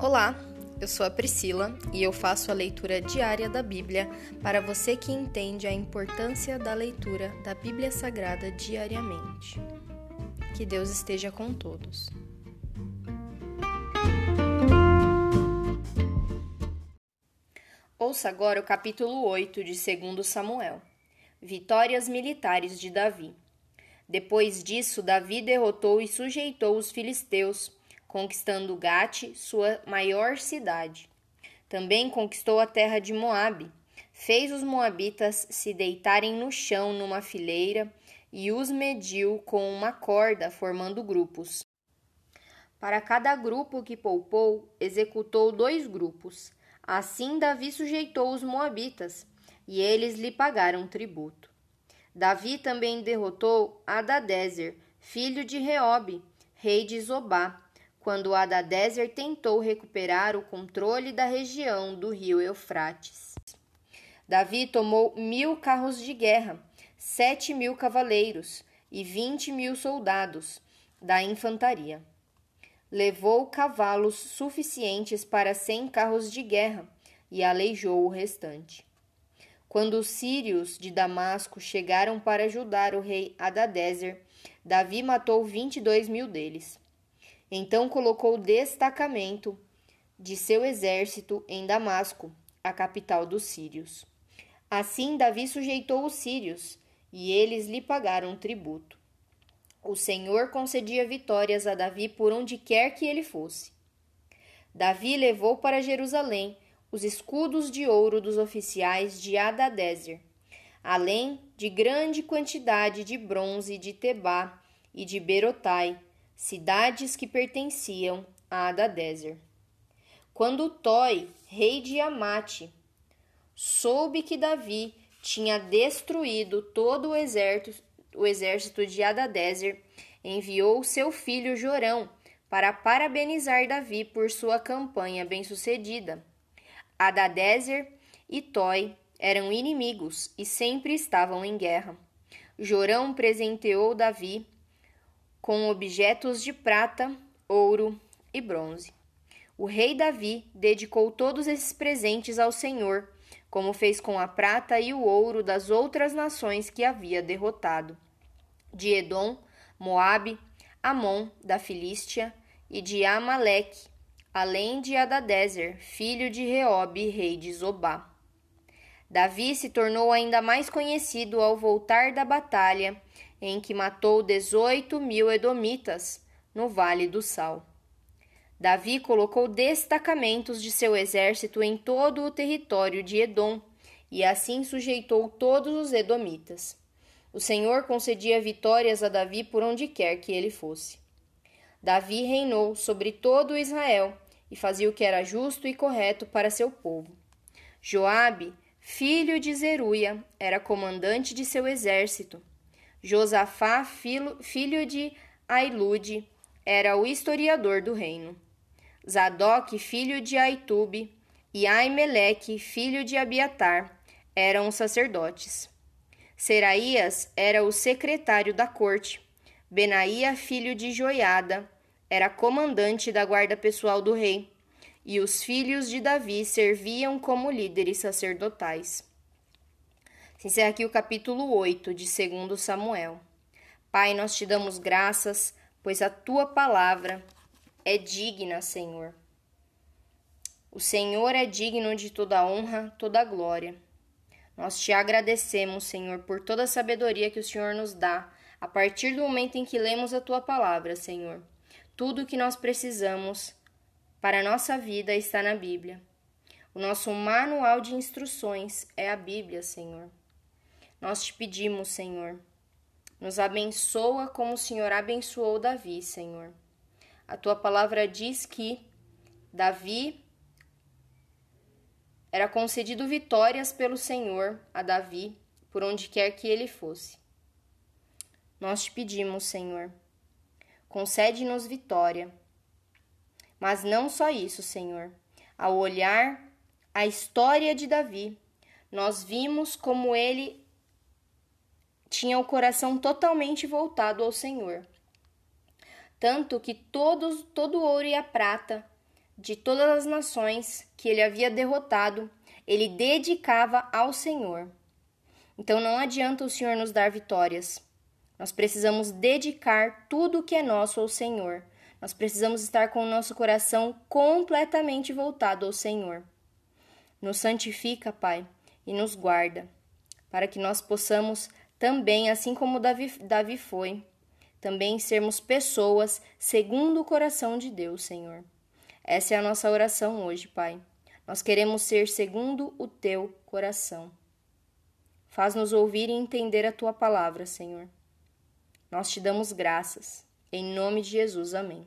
Olá, eu sou a Priscila e eu faço a leitura diária da Bíblia para você que entende a importância da leitura da Bíblia Sagrada diariamente. Que Deus esteja com todos. Ouça agora o capítulo 8 de 2 Samuel. Vitórias militares de Davi. Depois disso, Davi derrotou e sujeitou os filisteus, conquistando Gate, sua maior cidade. Também conquistou a terra de Moabe. Fez os moabitas se deitarem no chão numa fileira e os mediu com uma corda, formando grupos. Para cada grupo que poupou, executou dois grupos. Assim Davi sujeitou os moabitas, e eles lhe pagaram tributo. Davi também derrotou Adadezer, filho de Reobe, rei de Zobá, quando Adadezer tentou recuperar o controle da região do rio Eufrates. Davi tomou mil carros de guerra, sete mil cavaleiros e vinte mil soldados da infantaria levou cavalos suficientes para cem carros de guerra e aleijou o restante. Quando os sírios de Damasco chegaram para ajudar o rei Adadezer, Davi matou vinte e dois mil deles. Então colocou destacamento de seu exército em Damasco, a capital dos sírios. Assim Davi sujeitou os sírios, e eles lhe pagaram tributo. O Senhor concedia vitórias a Davi por onde quer que ele fosse. Davi levou para Jerusalém os escudos de ouro dos oficiais de Adadezer, além de grande quantidade de bronze de Tebá e de Berotai, cidades que pertenciam a Adadezer. Quando Toi, rei de Amate, soube que Davi tinha destruído todo o exército, o exército de Adadezer enviou seu filho Jorão para parabenizar Davi por sua campanha bem-sucedida. Adadezer e Toi eram inimigos e sempre estavam em guerra. Jorão presenteou Davi com objetos de prata, ouro e bronze. O rei Davi dedicou todos esses presentes ao Senhor como fez com a prata e o ouro das outras nações que havia derrotado, de Edom, Moabe, Amon, da Filístia, e de Amaleque, além de Adadezer, filho de Reobe, rei de Zobá. Davi se tornou ainda mais conhecido ao voltar da batalha, em que matou dezoito mil edomitas no Vale do Sal. Davi colocou destacamentos de seu exército em todo o território de Edom, e assim sujeitou todos os edomitas. O Senhor concedia vitórias a Davi por onde quer que ele fosse. Davi reinou sobre todo Israel e fazia o que era justo e correto para seu povo. Joabe, filho de Zeruia, era comandante de seu exército. Josafá, filho de Ailude, era o historiador do reino. Zadok, filho de Aitube, e Aimeleque, filho de Abiatar, eram os sacerdotes. Seraías era o secretário da corte. Benaía, filho de Joiada, era comandante da guarda pessoal do rei. E os filhos de Davi serviam como líderes sacerdotais. Se encerra aqui o capítulo 8 de 2 Samuel. Pai, nós te damos graças, pois a tua palavra é digna, Senhor. O Senhor é digno de toda honra, toda glória. Nós te agradecemos, Senhor, por toda a sabedoria que o Senhor nos dá a partir do momento em que lemos a tua palavra, Senhor. Tudo o que nós precisamos para a nossa vida está na Bíblia. O nosso manual de instruções é a Bíblia, Senhor. Nós te pedimos, Senhor, nos abençoa como o Senhor abençoou Davi, Senhor. A tua palavra diz que Davi era concedido vitórias pelo Senhor a Davi por onde quer que ele fosse. Nós te pedimos, Senhor, concede-nos vitória. Mas não só isso, Senhor. Ao olhar a história de Davi, nós vimos como ele tinha o coração totalmente voltado ao Senhor tanto que todos, todo o ouro e a prata de todas as nações que ele havia derrotado, ele dedicava ao Senhor. Então não adianta o Senhor nos dar vitórias. Nós precisamos dedicar tudo o que é nosso ao Senhor. Nós precisamos estar com o nosso coração completamente voltado ao Senhor. Nos santifica, Pai, e nos guarda, para que nós possamos também, assim como Davi, Davi foi, também sermos pessoas segundo o coração de Deus, Senhor. Essa é a nossa oração hoje, Pai. Nós queremos ser segundo o teu coração. Faz-nos ouvir e entender a tua palavra, Senhor. Nós te damos graças. Em nome de Jesus, amém.